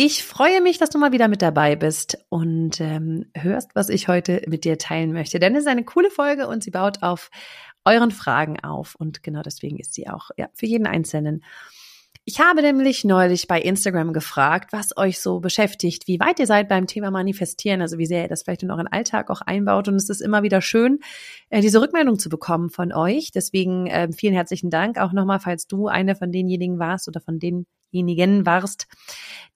Ich freue mich, dass du mal wieder mit dabei bist und ähm, hörst, was ich heute mit dir teilen möchte. Denn es ist eine coole Folge und sie baut auf euren Fragen auf. Und genau deswegen ist sie auch ja, für jeden Einzelnen. Ich habe nämlich neulich bei Instagram gefragt, was euch so beschäftigt, wie weit ihr seid beim Thema Manifestieren, also wie sehr ihr das vielleicht in euren Alltag auch einbaut. Und es ist immer wieder schön, äh, diese Rückmeldung zu bekommen von euch. Deswegen äh, vielen herzlichen Dank auch nochmal, falls du eine von denjenigen warst oder von denjenigen warst,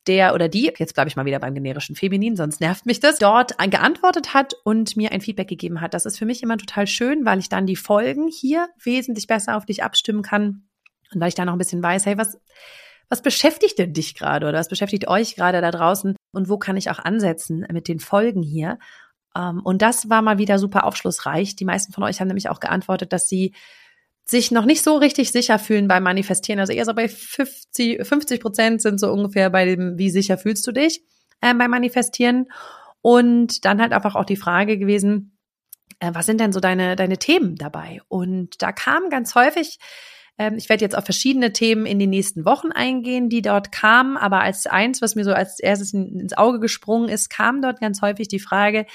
der oder die, jetzt bleibe ich mal wieder beim generischen Feminin, sonst nervt mich das, dort geantwortet hat und mir ein Feedback gegeben hat. Das ist für mich immer total schön, weil ich dann die Folgen hier wesentlich besser auf dich abstimmen kann und weil ich da noch ein bisschen weiß, hey, was, was beschäftigt denn dich gerade oder was beschäftigt euch gerade da draußen und wo kann ich auch ansetzen mit den Folgen hier? Ähm, und das war mal wieder super aufschlussreich. Die meisten von euch haben nämlich auch geantwortet, dass sie sich noch nicht so richtig sicher fühlen beim Manifestieren. Also eher so bei 50, 50 Prozent sind so ungefähr bei dem, wie sicher fühlst du dich äh, beim Manifestieren. Und dann halt einfach auch die Frage gewesen, äh, was sind denn so deine, deine Themen dabei? Und da kam ganz häufig, ich werde jetzt auf verschiedene Themen in den nächsten Wochen eingehen, die dort kamen, aber als eins, was mir so als erstes ins Auge gesprungen ist, kam dort ganz häufig die Frage,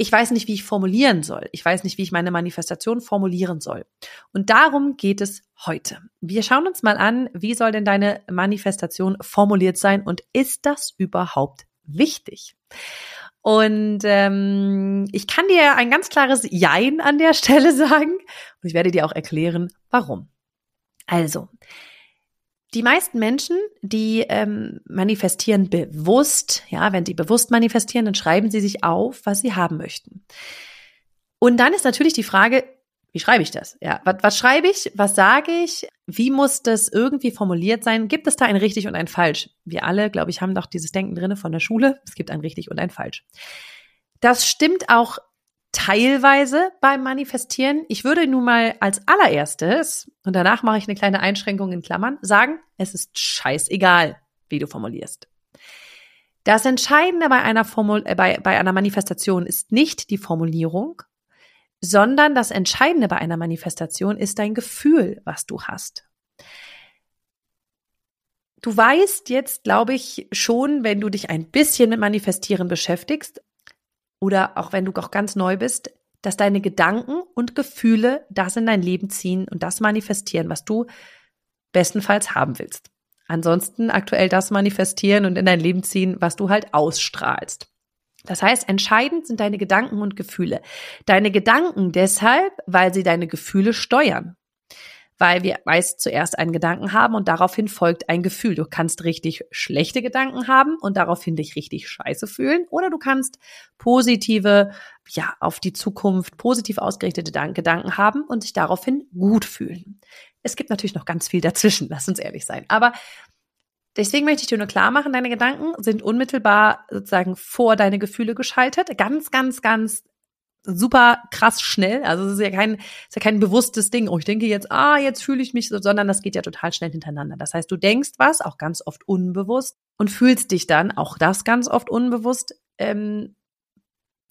ich weiß nicht, wie ich formulieren soll. Ich weiß nicht, wie ich meine Manifestation formulieren soll. Und darum geht es heute. Wir schauen uns mal an, wie soll denn deine Manifestation formuliert sein und ist das überhaupt wichtig? Und ähm, ich kann dir ein ganz klares Jein an der Stelle sagen und ich werde dir auch erklären, warum. Also, die meisten Menschen, die ähm, manifestieren bewusst, ja, wenn sie bewusst manifestieren, dann schreiben sie sich auf, was sie haben möchten. Und dann ist natürlich die Frage, wie schreibe ich das? Ja, was, was schreibe ich? Was sage ich? Wie muss das irgendwie formuliert sein? Gibt es da ein richtig und ein falsch? Wir alle, glaube ich, haben doch dieses Denken drinne von der Schule. Es gibt ein richtig und ein falsch. Das stimmt auch teilweise beim Manifestieren. Ich würde nun mal als allererstes, und danach mache ich eine kleine Einschränkung in Klammern, sagen, es ist scheißegal, wie du formulierst. Das Entscheidende bei einer, Formul äh, bei, bei einer Manifestation ist nicht die Formulierung, sondern das Entscheidende bei einer Manifestation ist dein Gefühl, was du hast. Du weißt jetzt, glaube ich, schon, wenn du dich ein bisschen mit Manifestieren beschäftigst, oder auch wenn du auch ganz neu bist, dass deine Gedanken und Gefühle das in dein Leben ziehen und das manifestieren, was du bestenfalls haben willst. Ansonsten aktuell das manifestieren und in dein Leben ziehen, was du halt ausstrahlst. Das heißt, entscheidend sind deine Gedanken und Gefühle. Deine Gedanken deshalb, weil sie deine Gefühle steuern weil wir meist zuerst einen Gedanken haben und daraufhin folgt ein Gefühl. Du kannst richtig schlechte Gedanken haben und daraufhin dich richtig scheiße fühlen oder du kannst positive, ja, auf die Zukunft positiv ausgerichtete Gedanken haben und dich daraufhin gut fühlen. Es gibt natürlich noch ganz viel dazwischen, lass uns ehrlich sein. Aber Deswegen möchte ich dir nur klar machen, deine Gedanken sind unmittelbar sozusagen vor deine Gefühle geschaltet. Ganz, ganz, ganz super krass schnell. Also es ist ja kein, ist ja kein bewusstes Ding. Oh, ich denke jetzt, ah, jetzt fühle ich mich, sondern das geht ja total schnell hintereinander. Das heißt, du denkst was, auch ganz oft unbewusst und fühlst dich dann, auch das ganz oft unbewusst, ähm,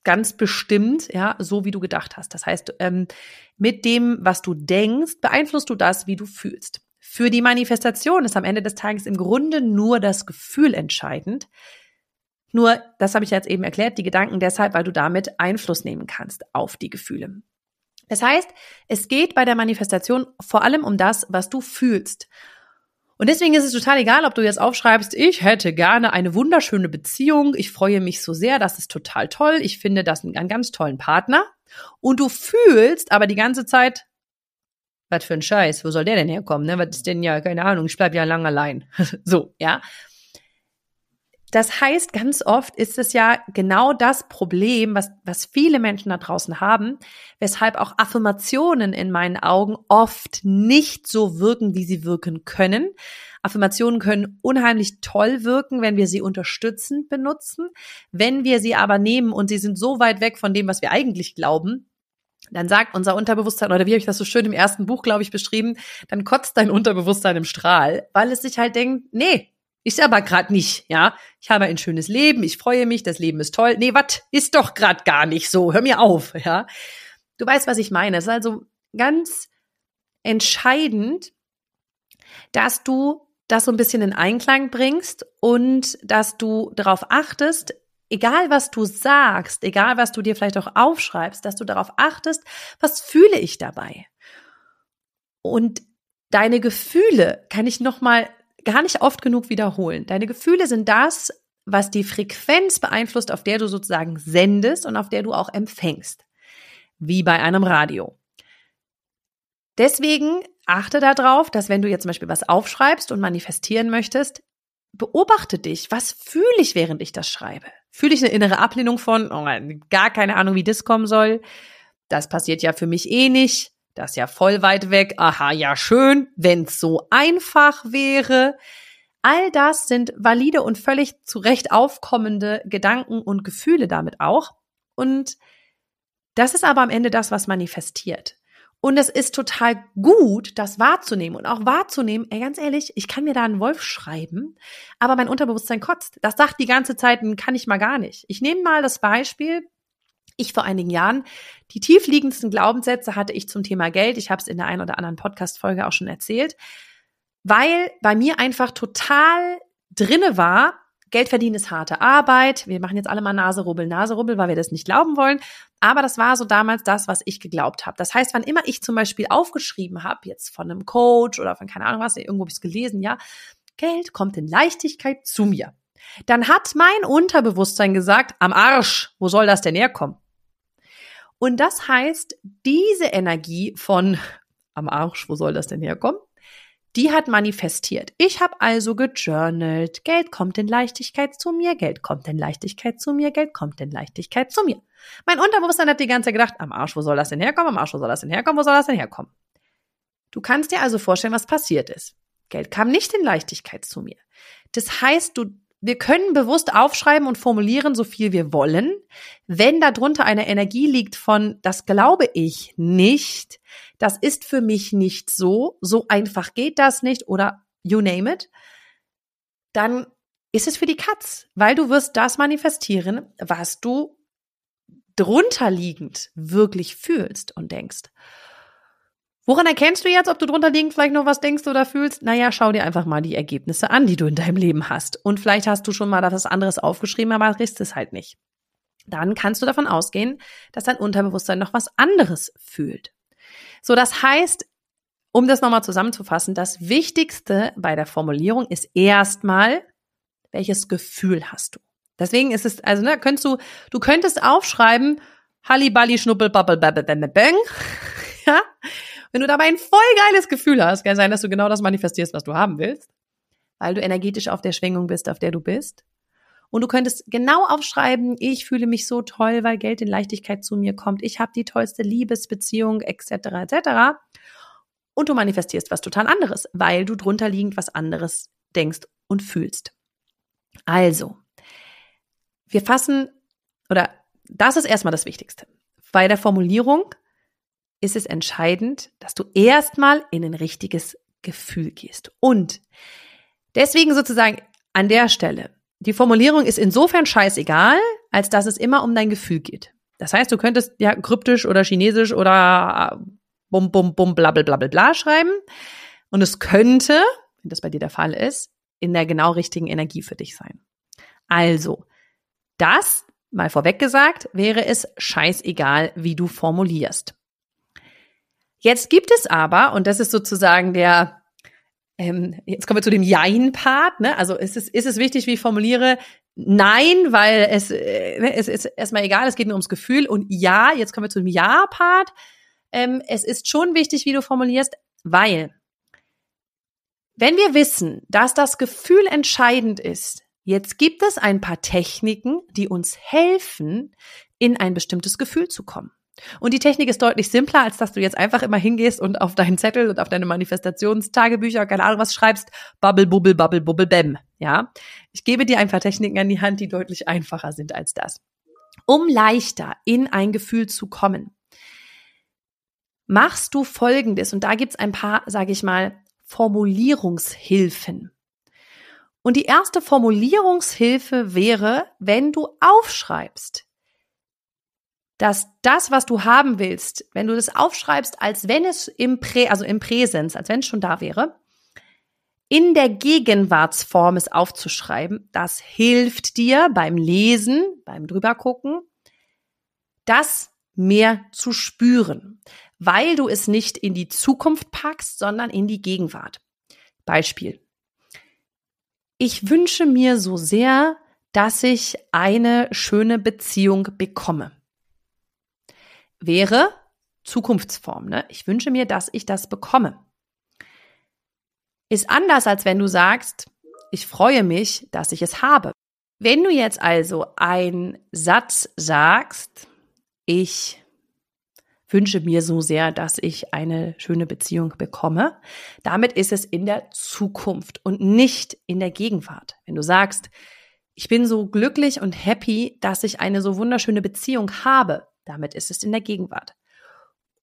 ganz bestimmt, ja, so wie du gedacht hast. Das heißt, ähm, mit dem, was du denkst, beeinflusst du das, wie du fühlst. Für die Manifestation ist am Ende des Tages im Grunde nur das Gefühl entscheidend. Nur, das habe ich jetzt eben erklärt, die Gedanken deshalb, weil du damit Einfluss nehmen kannst auf die Gefühle. Das heißt, es geht bei der Manifestation vor allem um das, was du fühlst. Und deswegen ist es total egal, ob du jetzt aufschreibst, ich hätte gerne eine wunderschöne Beziehung, ich freue mich so sehr, das ist total toll, ich finde das einen ganz tollen Partner. Und du fühlst aber die ganze Zeit, was für ein Scheiß, wo soll der denn herkommen? Ne? Was ist denn ja, keine Ahnung, ich bleib ja lang allein. so, ja. Das heißt, ganz oft ist es ja genau das Problem, was, was viele Menschen da draußen haben, weshalb auch Affirmationen in meinen Augen oft nicht so wirken, wie sie wirken können. Affirmationen können unheimlich toll wirken, wenn wir sie unterstützend benutzen. Wenn wir sie aber nehmen und sie sind so weit weg von dem, was wir eigentlich glauben, dann sagt unser Unterbewusstsein, oder wie habe ich das so schön im ersten Buch, glaube ich, beschrieben, dann kotzt dein Unterbewusstsein im Strahl, weil es sich halt denkt, nee, ist aber gerade nicht, ja. Ich habe ein schönes Leben, ich freue mich, das Leben ist toll. Nee, was ist doch gerade gar nicht so. Hör mir auf, ja. Du weißt, was ich meine. Es ist also ganz entscheidend, dass du das so ein bisschen in Einklang bringst und dass du darauf achtest, egal was du sagst, egal was du dir vielleicht auch aufschreibst, dass du darauf achtest, was fühle ich dabei? Und deine Gefühle kann ich noch mal gar nicht oft genug wiederholen. Deine Gefühle sind das, was die Frequenz beeinflusst, auf der du sozusagen sendest und auf der du auch empfängst. Wie bei einem Radio. Deswegen achte darauf, dass wenn du jetzt zum Beispiel was aufschreibst und manifestieren möchtest, beobachte dich. Was fühle ich, während ich das schreibe? Fühle ich eine innere Ablehnung von, oh, gar keine Ahnung, wie das kommen soll? Das passiert ja für mich eh nicht. Das ist ja voll weit weg. Aha, ja schön, wenn's so einfach wäre. All das sind valide und völlig zurecht aufkommende Gedanken und Gefühle damit auch. Und das ist aber am Ende das, was manifestiert. Und es ist total gut, das wahrzunehmen und auch wahrzunehmen, ey, ganz ehrlich, ich kann mir da einen Wolf schreiben, aber mein Unterbewusstsein kotzt. Das sagt die ganze Zeit, kann ich mal gar nicht. Ich nehme mal das Beispiel, ich vor einigen Jahren. Die tiefliegendsten Glaubenssätze hatte ich zum Thema Geld. Ich habe es in der einen oder anderen Podcast-Folge auch schon erzählt, weil bei mir einfach total drinne war, Geld verdienen ist harte Arbeit. Wir machen jetzt alle mal Naserubbel, Naserubbel, weil wir das nicht glauben wollen. Aber das war so damals das, was ich geglaubt habe. Das heißt, wann immer ich zum Beispiel aufgeschrieben habe, jetzt von einem Coach oder von keine Ahnung was, irgendwo habe ich es gelesen, ja, Geld kommt in Leichtigkeit zu mir. Dann hat mein Unterbewusstsein gesagt, am Arsch, wo soll das denn herkommen? Und das heißt, diese Energie von am Arsch, wo soll das denn herkommen? Die hat manifestiert. Ich habe also gejournalt. Geld kommt in Leichtigkeit zu mir, Geld kommt in Leichtigkeit zu mir, Geld kommt in Leichtigkeit zu mir. Mein Unterbewusstsein hat die ganze Zeit gedacht, am Arsch, wo soll das denn herkommen? Am Arsch, wo soll das denn herkommen? Wo soll das denn herkommen? Du kannst dir also vorstellen, was passiert ist. Geld kam nicht in Leichtigkeit zu mir. Das heißt, du wir können bewusst aufschreiben und formulieren, so viel wir wollen. Wenn darunter eine Energie liegt von, das glaube ich nicht, das ist für mich nicht so, so einfach geht das nicht oder you name it, dann ist es für die Katz, weil du wirst das manifestieren, was du drunter liegend wirklich fühlst und denkst. Woran erkennst du jetzt, ob du drunter liegend vielleicht noch was denkst oder fühlst? Naja, schau dir einfach mal die Ergebnisse an, die du in deinem Leben hast. Und vielleicht hast du schon mal was anderes aufgeschrieben, aber riechst es halt nicht. Dann kannst du davon ausgehen, dass dein Unterbewusstsein noch was anderes fühlt. So, das heißt, um das nochmal zusammenzufassen, das Wichtigste bei der Formulierung ist erstmal, welches Gefühl hast du? Deswegen ist es, also, ne, könntest du, du könntest aufschreiben, Halliballi, Schnuppel, Babbel, Babbel, Bang, ja, wenn du dabei ein voll geiles Gefühl hast, kann sein, dass du genau das manifestierst, was du haben willst, weil du energetisch auf der Schwingung bist, auf der du bist. Und du könntest genau aufschreiben, ich fühle mich so toll, weil Geld in Leichtigkeit zu mir kommt. Ich habe die tollste Liebesbeziehung, etc., etc. Und du manifestierst was total anderes, weil du drunter liegend was anderes denkst und fühlst. Also, wir fassen, oder das ist erstmal das Wichtigste. Bei der Formulierung ist es entscheidend, dass du erstmal in ein richtiges Gefühl gehst. Und deswegen sozusagen an der Stelle, die Formulierung ist insofern scheißegal, als dass es immer um dein Gefühl geht. Das heißt, du könntest ja kryptisch oder chinesisch oder äh, bum bum bum blabbel blabbel bla schreiben und es könnte, wenn das bei dir der Fall ist, in der genau richtigen Energie für dich sein. Also, das mal vorweg gesagt, wäre es scheißegal, wie du formulierst. Jetzt gibt es aber, und das ist sozusagen der, ähm, jetzt kommen wir zu dem Jein-Part, ne? Also ist es, ist es wichtig, wie ich formuliere, Nein, weil es, äh, ne, es ist erstmal egal, es geht nur ums Gefühl. Und ja, jetzt kommen wir zu dem Ja-Part. Ähm, es ist schon wichtig, wie du formulierst, weil wenn wir wissen, dass das Gefühl entscheidend ist, jetzt gibt es ein paar Techniken, die uns helfen, in ein bestimmtes Gefühl zu kommen. Und die Technik ist deutlich simpler, als dass du jetzt einfach immer hingehst und auf deinen Zettel und auf deine Manifestationstagebücher, keine Ahnung was schreibst, Bubble, Bubble, Bubble, Bubble, Bam. Ja. Ich gebe dir einfach Techniken an die Hand, die deutlich einfacher sind als das. Um leichter in ein Gefühl zu kommen, machst du Folgendes. Und da gibt's ein paar, sage ich mal, Formulierungshilfen. Und die erste Formulierungshilfe wäre, wenn du aufschreibst, dass das, was du haben willst, wenn du das aufschreibst, als wenn es im Prä, also im Präsens, als wenn es schon da wäre, in der Gegenwartsform es aufzuschreiben, das hilft dir beim Lesen, beim drübergucken, das mehr zu spüren, weil du es nicht in die Zukunft packst, sondern in die Gegenwart. Beispiel. Ich wünsche mir so sehr, dass ich eine schöne Beziehung bekomme wäre Zukunftsform. Ne? Ich wünsche mir, dass ich das bekomme. Ist anders, als wenn du sagst, ich freue mich, dass ich es habe. Wenn du jetzt also einen Satz sagst, ich wünsche mir so sehr, dass ich eine schöne Beziehung bekomme, damit ist es in der Zukunft und nicht in der Gegenwart. Wenn du sagst, ich bin so glücklich und happy, dass ich eine so wunderschöne Beziehung habe, damit ist es in der Gegenwart.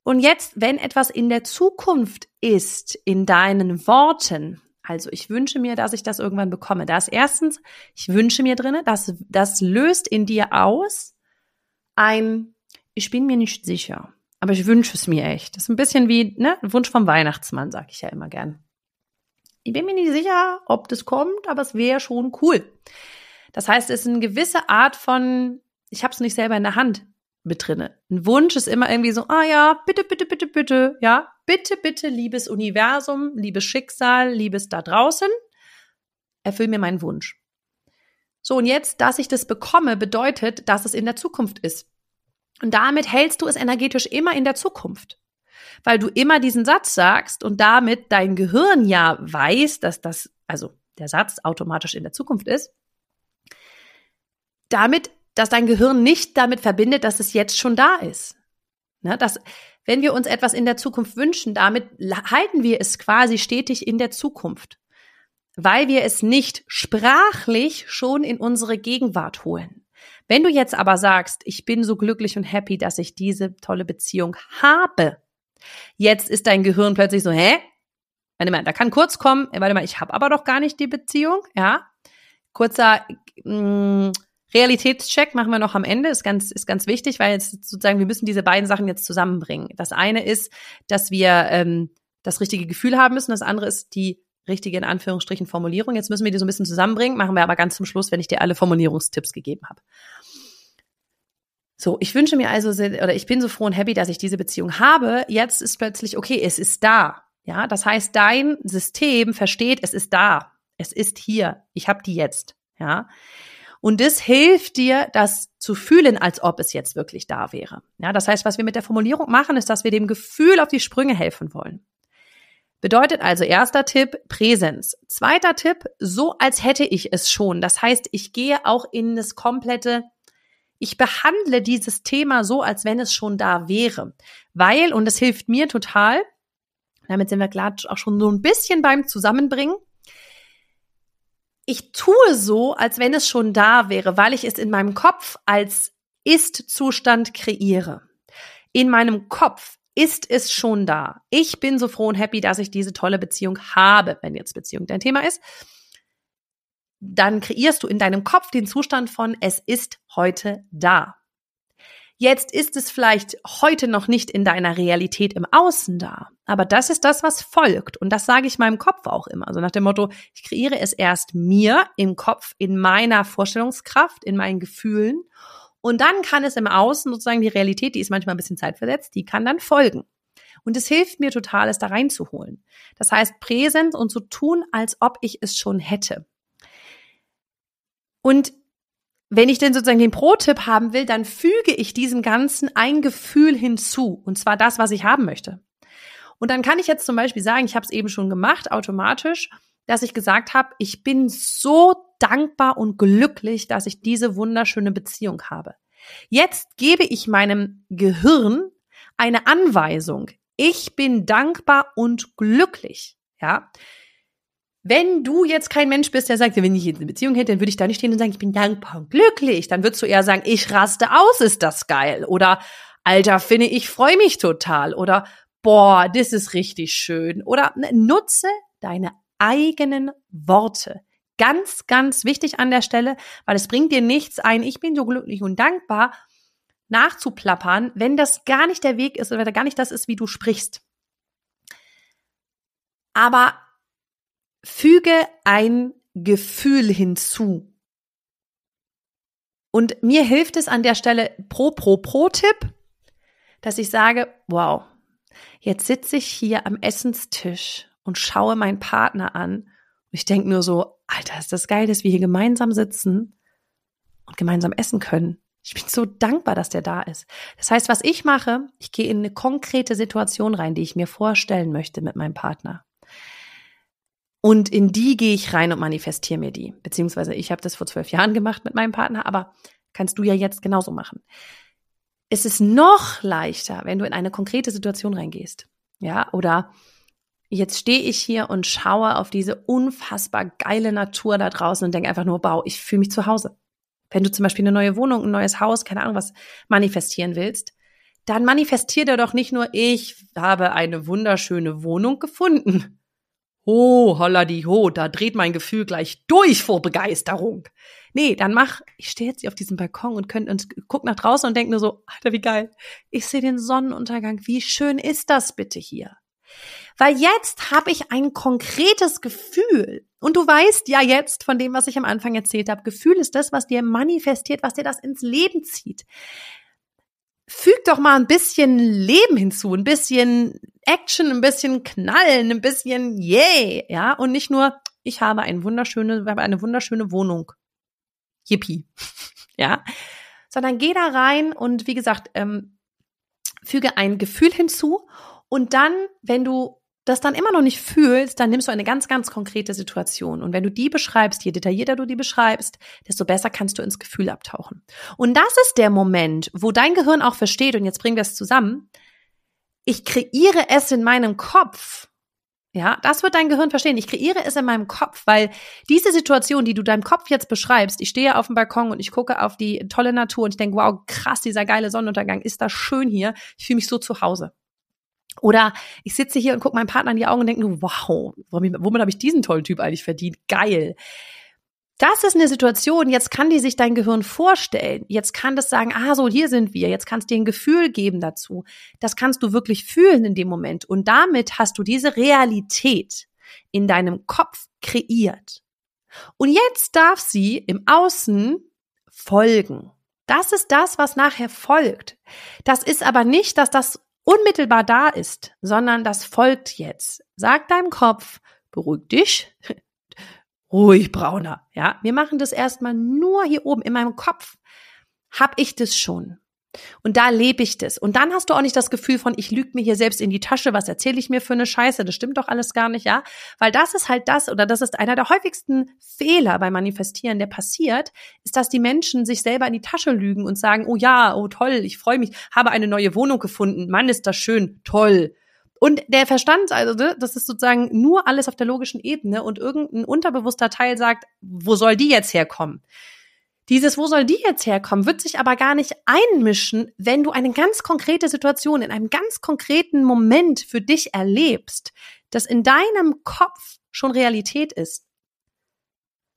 Und jetzt, wenn etwas in der Zukunft ist, in deinen Worten, also ich wünsche mir, dass ich das irgendwann bekomme. Da ist erstens, ich wünsche mir drinne, das, das löst in dir aus ein, ich bin mir nicht sicher, aber ich wünsche es mir echt. Das ist ein bisschen wie ne, Wunsch vom Weihnachtsmann, sag ich ja immer gern. Ich bin mir nicht sicher, ob das kommt, aber es wäre schon cool. Das heißt, es ist eine gewisse Art von, ich habe es nicht selber in der Hand mit drinne. Ein Wunsch ist immer irgendwie so, ah ja, bitte, bitte, bitte, bitte, ja, bitte, bitte, liebes Universum, liebes Schicksal, liebes da draußen, erfüll mir meinen Wunsch. So, und jetzt, dass ich das bekomme, bedeutet, dass es in der Zukunft ist. Und damit hältst du es energetisch immer in der Zukunft. Weil du immer diesen Satz sagst und damit dein Gehirn ja weiß, dass das, also der Satz automatisch in der Zukunft ist. Damit dass dein Gehirn nicht damit verbindet, dass es jetzt schon da ist. Ne, dass, wenn wir uns etwas in der Zukunft wünschen, damit halten wir es quasi stetig in der Zukunft, weil wir es nicht sprachlich schon in unsere Gegenwart holen. Wenn du jetzt aber sagst, ich bin so glücklich und happy, dass ich diese tolle Beziehung habe, jetzt ist dein Gehirn plötzlich so, hä? Warte mal, da kann kurz kommen, warte mal, ich habe aber doch gar nicht die Beziehung, ja? Kurzer mh, mm, Realitätscheck machen wir noch am Ende, ist ganz, ist ganz wichtig, weil jetzt sozusagen, wir müssen diese beiden Sachen jetzt zusammenbringen. Das eine ist, dass wir ähm, das richtige Gefühl haben müssen, das andere ist die richtige, in Anführungsstrichen, Formulierung. Jetzt müssen wir die so ein bisschen zusammenbringen, machen wir aber ganz zum Schluss, wenn ich dir alle Formulierungstipps gegeben habe. So, ich wünsche mir also, oder ich bin so froh und happy, dass ich diese Beziehung habe. Jetzt ist plötzlich, okay, es ist da. Ja, das heißt, dein System versteht, es ist da. Es ist hier. Ich habe die jetzt. Ja. Und das hilft dir, das zu fühlen, als ob es jetzt wirklich da wäre. Ja, das heißt, was wir mit der Formulierung machen, ist, dass wir dem Gefühl auf die Sprünge helfen wollen. Bedeutet also erster Tipp Präsenz. Zweiter Tipp, so als hätte ich es schon. Das heißt, ich gehe auch in das komplette, ich behandle dieses Thema so, als wenn es schon da wäre. Weil, und das hilft mir total, damit sind wir klar auch schon so ein bisschen beim Zusammenbringen, ich tue so, als wenn es schon da wäre, weil ich es in meinem Kopf als Ist-Zustand kreiere. In meinem Kopf ist es schon da. Ich bin so froh und happy, dass ich diese tolle Beziehung habe, wenn jetzt Beziehung dein Thema ist. Dann kreierst du in deinem Kopf den Zustand von es ist heute da. Jetzt ist es vielleicht heute noch nicht in deiner Realität im Außen da, aber das ist das, was folgt. Und das sage ich meinem Kopf auch immer. Also nach dem Motto, ich kreiere es erst mir im Kopf, in meiner Vorstellungskraft, in meinen Gefühlen. Und dann kann es im Außen sozusagen die Realität, die ist manchmal ein bisschen zeitversetzt, die kann dann folgen. Und es hilft mir total, es da reinzuholen. Das heißt, Präsenz und so tun, als ob ich es schon hätte. Und wenn ich denn sozusagen den Pro-Tipp haben will, dann füge ich diesem Ganzen ein Gefühl hinzu. Und zwar das, was ich haben möchte. Und dann kann ich jetzt zum Beispiel sagen, ich habe es eben schon gemacht, automatisch, dass ich gesagt habe, ich bin so dankbar und glücklich, dass ich diese wunderschöne Beziehung habe. Jetzt gebe ich meinem Gehirn eine Anweisung. Ich bin dankbar und glücklich. Ja. Wenn du jetzt kein Mensch bist, der sagt, wenn ich jetzt eine Beziehung hätte, dann würde ich da nicht stehen und sagen, ich bin dankbar und glücklich. Dann würdest du eher sagen, ich raste aus, ist das geil. Oder, Alter, finde ich, freue mich total. Oder, boah, das ist richtig schön. Oder nutze deine eigenen Worte. Ganz, ganz wichtig an der Stelle, weil es bringt dir nichts ein, ich bin so glücklich und dankbar, nachzuplappern, wenn das gar nicht der Weg ist oder gar nicht das ist, wie du sprichst. Aber füge ein Gefühl hinzu. Und mir hilft es an der Stelle pro, pro, pro Tipp, dass ich sage, wow, jetzt sitze ich hier am Essenstisch und schaue meinen Partner an. Und ich denke nur so, Alter, ist das geil, dass wir hier gemeinsam sitzen und gemeinsam essen können. Ich bin so dankbar, dass der da ist. Das heißt, was ich mache, ich gehe in eine konkrete Situation rein, die ich mir vorstellen möchte mit meinem Partner. Und in die gehe ich rein und manifestiere mir die. Beziehungsweise ich habe das vor zwölf Jahren gemacht mit meinem Partner, aber kannst du ja jetzt genauso machen. Es ist noch leichter, wenn du in eine konkrete Situation reingehst. Ja, oder jetzt stehe ich hier und schaue auf diese unfassbar geile Natur da draußen und denke einfach nur, wow, ich fühle mich zu Hause. Wenn du zum Beispiel eine neue Wohnung, ein neues Haus, keine Ahnung was manifestieren willst, dann manifestiert er doch nicht nur, ich habe eine wunderschöne Wohnung gefunden. Oh, holla die ho, da dreht mein Gefühl gleich durch vor Begeisterung. Nee, dann mach, ich stehe jetzt hier auf diesem Balkon und, könnt, und guck nach draußen und denk nur so, Alter, wie geil. Ich sehe den Sonnenuntergang. Wie schön ist das bitte hier? Weil jetzt habe ich ein konkretes Gefühl. Und du weißt ja jetzt von dem, was ich am Anfang erzählt habe, Gefühl ist das, was dir manifestiert, was dir das ins Leben zieht. Füg doch mal ein bisschen Leben hinzu, ein bisschen Action, ein bisschen Knallen, ein bisschen Yay, ja, und nicht nur, ich habe eine wunderschöne, eine wunderschöne Wohnung. Yippie. ja. Sondern geh da rein und wie gesagt, ähm, füge ein Gefühl hinzu und dann, wenn du das dann immer noch nicht fühlst, dann nimmst du eine ganz, ganz konkrete Situation. Und wenn du die beschreibst, je detaillierter du die beschreibst, desto besser kannst du ins Gefühl abtauchen. Und das ist der Moment, wo dein Gehirn auch versteht, und jetzt bringen wir es zusammen, ich kreiere es in meinem Kopf. Ja, das wird dein Gehirn verstehen. Ich kreiere es in meinem Kopf, weil diese Situation, die du deinem Kopf jetzt beschreibst, ich stehe auf dem Balkon und ich gucke auf die tolle Natur und ich denke, wow, krass, dieser geile Sonnenuntergang, ist das schön hier. Ich fühle mich so zu Hause. Oder ich sitze hier und gucke meinem Partner in die Augen und denke nur, wow, womit habe ich diesen tollen Typ eigentlich verdient? Geil. Das ist eine Situation, jetzt kann die sich dein Gehirn vorstellen. Jetzt kann das sagen, ah, so, hier sind wir. Jetzt kannst du dir ein Gefühl geben dazu. Das kannst du wirklich fühlen in dem Moment. Und damit hast du diese Realität in deinem Kopf kreiert. Und jetzt darf sie im Außen folgen. Das ist das, was nachher folgt. Das ist aber nicht, dass das unmittelbar da ist, sondern das folgt jetzt. Sag deinem Kopf, beruhig dich, ruhig, Brauner. Ja, wir machen das erstmal nur hier oben in meinem Kopf. Hab ich das schon? Und da lebe ich das. Und dann hast du auch nicht das Gefühl von, ich lüge mir hier selbst in die Tasche, was erzähle ich mir für eine Scheiße, das stimmt doch alles gar nicht, ja? Weil das ist halt das, oder das ist einer der häufigsten Fehler beim Manifestieren, der passiert, ist, dass die Menschen sich selber in die Tasche lügen und sagen, oh ja, oh toll, ich freue mich, habe eine neue Wohnung gefunden, Mann, ist das schön, toll. Und der Verstand, also ne, das ist sozusagen nur alles auf der logischen Ebene und irgendein unterbewusster Teil sagt, wo soll die jetzt herkommen? Dieses, wo soll die jetzt herkommen, wird sich aber gar nicht einmischen, wenn du eine ganz konkrete Situation in einem ganz konkreten Moment für dich erlebst, das in deinem Kopf schon Realität ist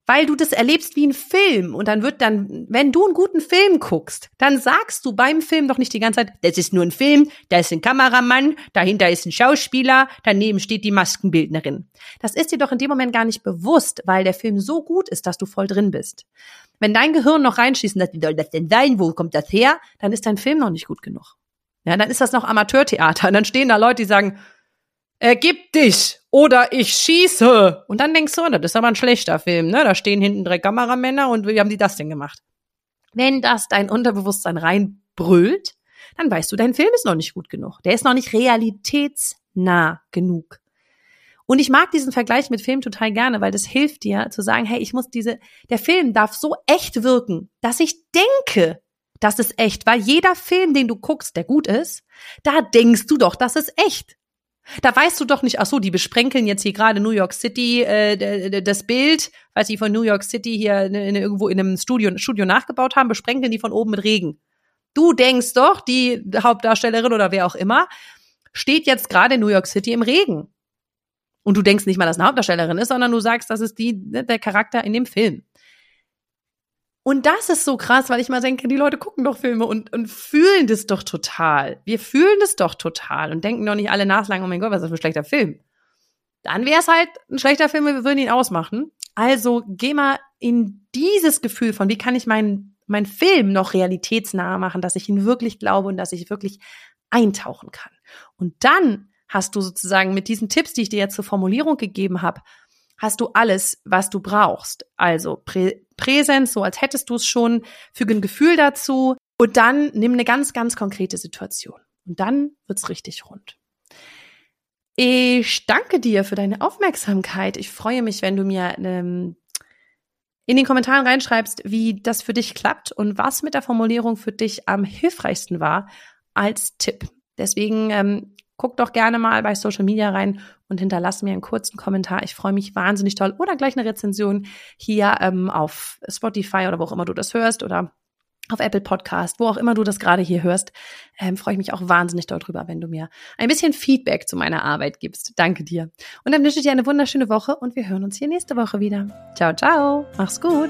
weil du das erlebst wie ein Film und dann wird dann, wenn du einen guten Film guckst, dann sagst du beim Film doch nicht die ganze Zeit, das ist nur ein Film, da ist ein Kameramann, dahinter ist ein Schauspieler, daneben steht die Maskenbildnerin. Das ist dir doch in dem Moment gar nicht bewusst, weil der Film so gut ist, dass du voll drin bist. Wenn dein Gehirn noch reinschießt, wie soll das denn sein, wo kommt das her, dann ist dein Film noch nicht gut genug. Ja, dann ist das noch Amateurtheater und dann stehen da Leute, die sagen, ergib dich oder ich schieße. Und dann denkst du, das ist aber ein schlechter Film, ne? Da stehen hinten drei Kameramänner und wie haben die das denn gemacht? Wenn das dein Unterbewusstsein reinbrüllt, dann weißt du, dein Film ist noch nicht gut genug. Der ist noch nicht realitätsnah genug. Und ich mag diesen Vergleich mit Film total gerne, weil das hilft dir zu sagen, hey, ich muss diese, der Film darf so echt wirken, dass ich denke, das ist echt, weil jeder Film, den du guckst, der gut ist, da denkst du doch, das ist echt. Da weißt du doch nicht, ach so, die besprenkeln jetzt hier gerade New York City äh, das Bild, weil sie von New York City hier in, in, irgendwo in einem Studio, Studio nachgebaut haben, besprenkeln die von oben mit Regen. Du denkst doch, die Hauptdarstellerin oder wer auch immer steht jetzt gerade in New York City im Regen. Und du denkst nicht mal, dass eine Hauptdarstellerin ist, sondern du sagst, das ist die, ne, der Charakter in dem Film. Und das ist so krass, weil ich mal denke, die Leute gucken doch Filme und, und fühlen das doch total. Wir fühlen das doch total und denken doch nicht alle nachlang, oh mein Gott, was ist das für ein schlechter Film. Dann wäre es halt ein schlechter Film, wir würden ihn ausmachen. Also geh mal in dieses Gefühl von, wie kann ich meinen mein Film noch realitätsnah machen, dass ich ihn wirklich glaube und dass ich wirklich eintauchen kann. Und dann hast du sozusagen mit diesen Tipps, die ich dir jetzt zur Formulierung gegeben habe, hast du alles, was du brauchst. Also Prä Präsenz, so als hättest du es schon, füge ein Gefühl dazu und dann nimm eine ganz, ganz konkrete Situation. Und dann wird's richtig rund. Ich danke dir für deine Aufmerksamkeit. Ich freue mich, wenn du mir ähm, in den Kommentaren reinschreibst, wie das für dich klappt und was mit der Formulierung für dich am hilfreichsten war als Tipp. Deswegen ähm, guck doch gerne mal bei Social Media rein und hinterlass mir einen kurzen Kommentar. Ich freue mich wahnsinnig toll. Oder gleich eine Rezension hier ähm, auf Spotify oder wo auch immer du das hörst oder auf Apple Podcast, wo auch immer du das gerade hier hörst, ähm, freue ich mich auch wahnsinnig darüber, wenn du mir ein bisschen Feedback zu meiner Arbeit gibst. Danke dir. Und dann wünsche ich dir eine wunderschöne Woche und wir hören uns hier nächste Woche wieder. Ciao, ciao. Mach's gut.